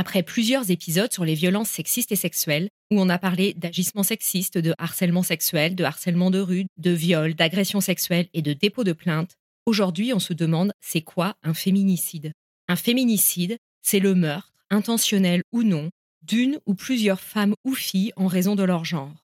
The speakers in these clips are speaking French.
Après plusieurs épisodes sur les violences sexistes et sexuelles, où on a parlé d'agissements sexistes, de harcèlement sexuel, de harcèlement de rue, de viol, d'agression sexuelle et de dépôt de plainte, aujourd'hui on se demande c'est quoi un féminicide? Un féminicide, c'est le meurtre, intentionnel ou non, d'une ou plusieurs femmes ou filles en raison de leur genre.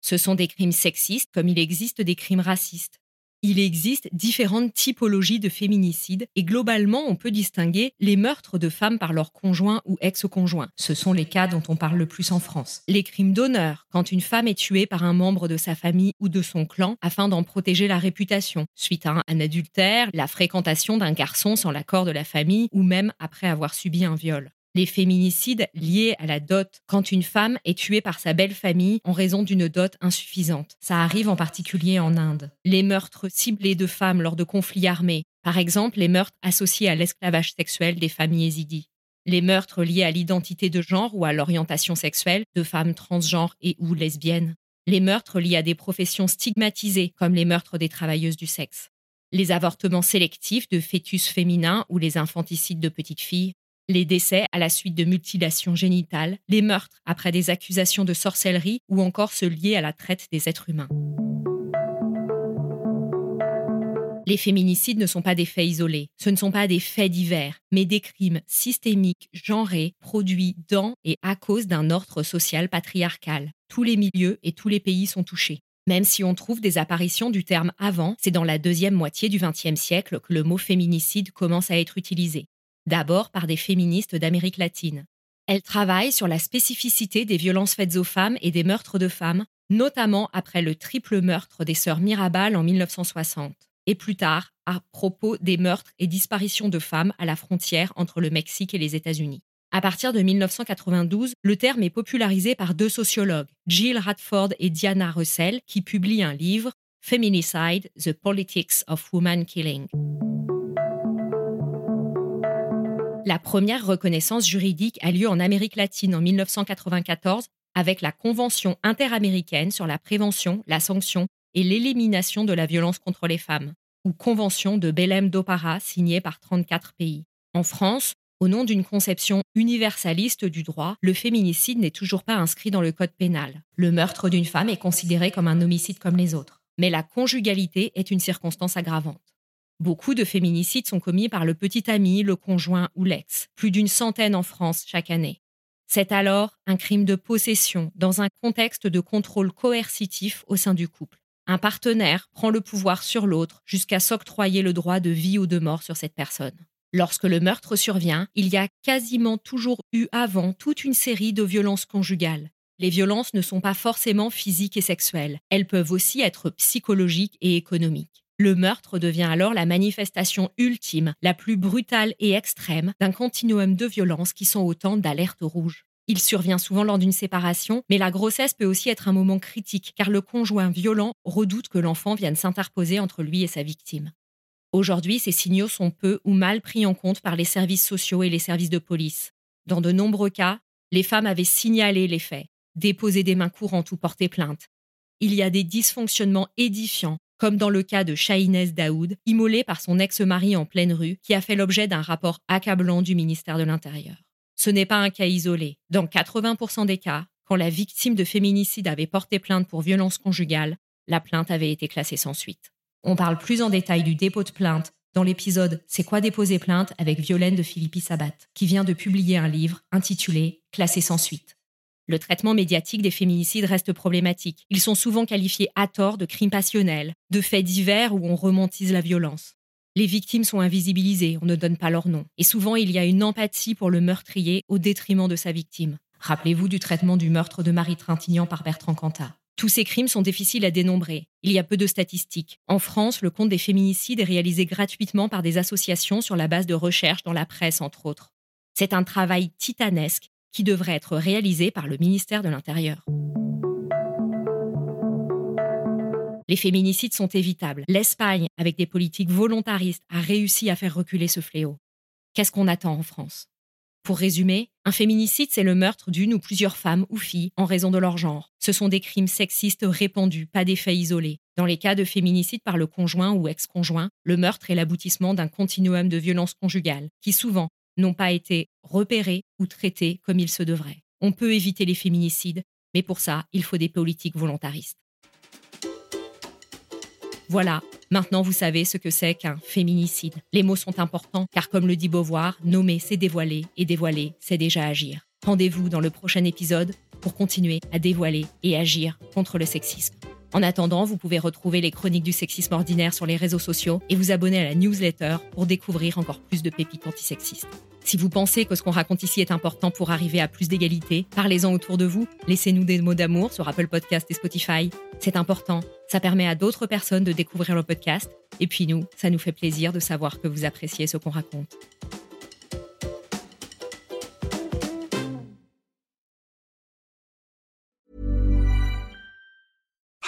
Ce sont des crimes sexistes comme il existe des crimes racistes. Il existe différentes typologies de féminicides et globalement on peut distinguer les meurtres de femmes par leur conjoint ou ex-conjoint. Ce sont les cas dont on parle le plus en France. Les crimes d'honneur, quand une femme est tuée par un membre de sa famille ou de son clan afin d'en protéger la réputation, suite à un adultère, la fréquentation d'un garçon sans l'accord de la famille ou même après avoir subi un viol les féminicides liés à la dot, quand une femme est tuée par sa belle famille en raison d'une dot insuffisante. Ça arrive en particulier en Inde. Les meurtres ciblés de femmes lors de conflits armés, par exemple les meurtres associés à l'esclavage sexuel des familles yézidis. Les meurtres liés à l'identité de genre ou à l'orientation sexuelle de femmes transgenres et ou lesbiennes. Les meurtres liés à des professions stigmatisées comme les meurtres des travailleuses du sexe. Les avortements sélectifs de fœtus féminins ou les infanticides de petites filles les décès à la suite de mutilations génitales, les meurtres après des accusations de sorcellerie ou encore ceux liés à la traite des êtres humains. Les féminicides ne sont pas des faits isolés, ce ne sont pas des faits divers, mais des crimes systémiques, genrés, produits dans et à cause d'un ordre social patriarcal. Tous les milieux et tous les pays sont touchés. Même si on trouve des apparitions du terme avant, c'est dans la deuxième moitié du XXe siècle que le mot féminicide commence à être utilisé d'abord par des féministes d'Amérique latine. Elle travaille sur la spécificité des violences faites aux femmes et des meurtres de femmes, notamment après le triple meurtre des sœurs Mirabal en 1960, et plus tard à propos des meurtres et disparitions de femmes à la frontière entre le Mexique et les États-Unis. À partir de 1992, le terme est popularisé par deux sociologues, Jill Radford et Diana Russell, qui publient un livre, Feminicide, The Politics of Woman Killing. La première reconnaissance juridique a lieu en Amérique latine en 1994 avec la Convention interaméricaine sur la prévention, la sanction et l'élimination de la violence contre les femmes, ou Convention de Belém do Pará signée par 34 pays. En France, au nom d'une conception universaliste du droit, le féminicide n'est toujours pas inscrit dans le code pénal. Le meurtre d'une femme est considéré comme un homicide comme les autres. Mais la conjugalité est une circonstance aggravante. Beaucoup de féminicides sont commis par le petit ami, le conjoint ou l'ex, plus d'une centaine en France chaque année. C'est alors un crime de possession dans un contexte de contrôle coercitif au sein du couple. Un partenaire prend le pouvoir sur l'autre jusqu'à s'octroyer le droit de vie ou de mort sur cette personne. Lorsque le meurtre survient, il y a quasiment toujours eu avant toute une série de violences conjugales. Les violences ne sont pas forcément physiques et sexuelles, elles peuvent aussi être psychologiques et économiques. Le meurtre devient alors la manifestation ultime, la plus brutale et extrême d'un continuum de violences qui sont autant d'alertes rouges. Il survient souvent lors d'une séparation, mais la grossesse peut aussi être un moment critique car le conjoint violent redoute que l'enfant vienne s'interposer entre lui et sa victime. Aujourd'hui, ces signaux sont peu ou mal pris en compte par les services sociaux et les services de police. Dans de nombreux cas, les femmes avaient signalé les faits, déposé des mains courantes ou porté plainte. Il y a des dysfonctionnements édifiants comme dans le cas de Shahinez Daoud, immolée par son ex-mari en pleine rue, qui a fait l'objet d'un rapport accablant du ministère de l'Intérieur. Ce n'est pas un cas isolé. Dans 80% des cas, quand la victime de féminicide avait porté plainte pour violence conjugale, la plainte avait été classée sans suite. On parle plus en détail du dépôt de plainte dans l'épisode C'est quoi déposer plainte avec Violaine de Philippi Sabat, qui vient de publier un livre intitulé Classé sans suite. Le traitement médiatique des féminicides reste problématique. Ils sont souvent qualifiés à tort de crimes passionnels, de faits divers où on romantise la violence. Les victimes sont invisibilisées, on ne donne pas leur nom. Et souvent, il y a une empathie pour le meurtrier au détriment de sa victime. Rappelez-vous du traitement du meurtre de Marie Trintignant par Bertrand Cantat. Tous ces crimes sont difficiles à dénombrer. Il y a peu de statistiques. En France, le compte des féminicides est réalisé gratuitement par des associations sur la base de recherches dans la presse, entre autres. C'est un travail titanesque qui devrait être réalisé par le ministère de l'Intérieur. Les féminicides sont évitables. L'Espagne, avec des politiques volontaristes, a réussi à faire reculer ce fléau. Qu'est-ce qu'on attend en France? Pour résumer, un féminicide, c'est le meurtre d'une ou plusieurs femmes ou filles en raison de leur genre. Ce sont des crimes sexistes répandus, pas des faits isolés. Dans les cas de féminicide par le conjoint ou ex-conjoint, le meurtre est l'aboutissement d'un continuum de violence conjugale qui souvent n'ont pas été repérés ou traités comme il se devrait. On peut éviter les féminicides, mais pour ça, il faut des politiques volontaristes. Voilà, maintenant vous savez ce que c'est qu'un féminicide. Les mots sont importants car comme le dit Beauvoir, nommer c'est dévoiler et dévoiler c'est déjà agir. Rendez-vous dans le prochain épisode pour continuer à dévoiler et agir contre le sexisme. En attendant, vous pouvez retrouver les chroniques du sexisme ordinaire sur les réseaux sociaux et vous abonner à la newsletter pour découvrir encore plus de pépites antisexistes. Si vous pensez que ce qu'on raconte ici est important pour arriver à plus d'égalité, parlez-en autour de vous, laissez-nous des mots d'amour sur Apple Podcast et Spotify. C'est important, ça permet à d'autres personnes de découvrir le podcast, et puis nous, ça nous fait plaisir de savoir que vous appréciez ce qu'on raconte.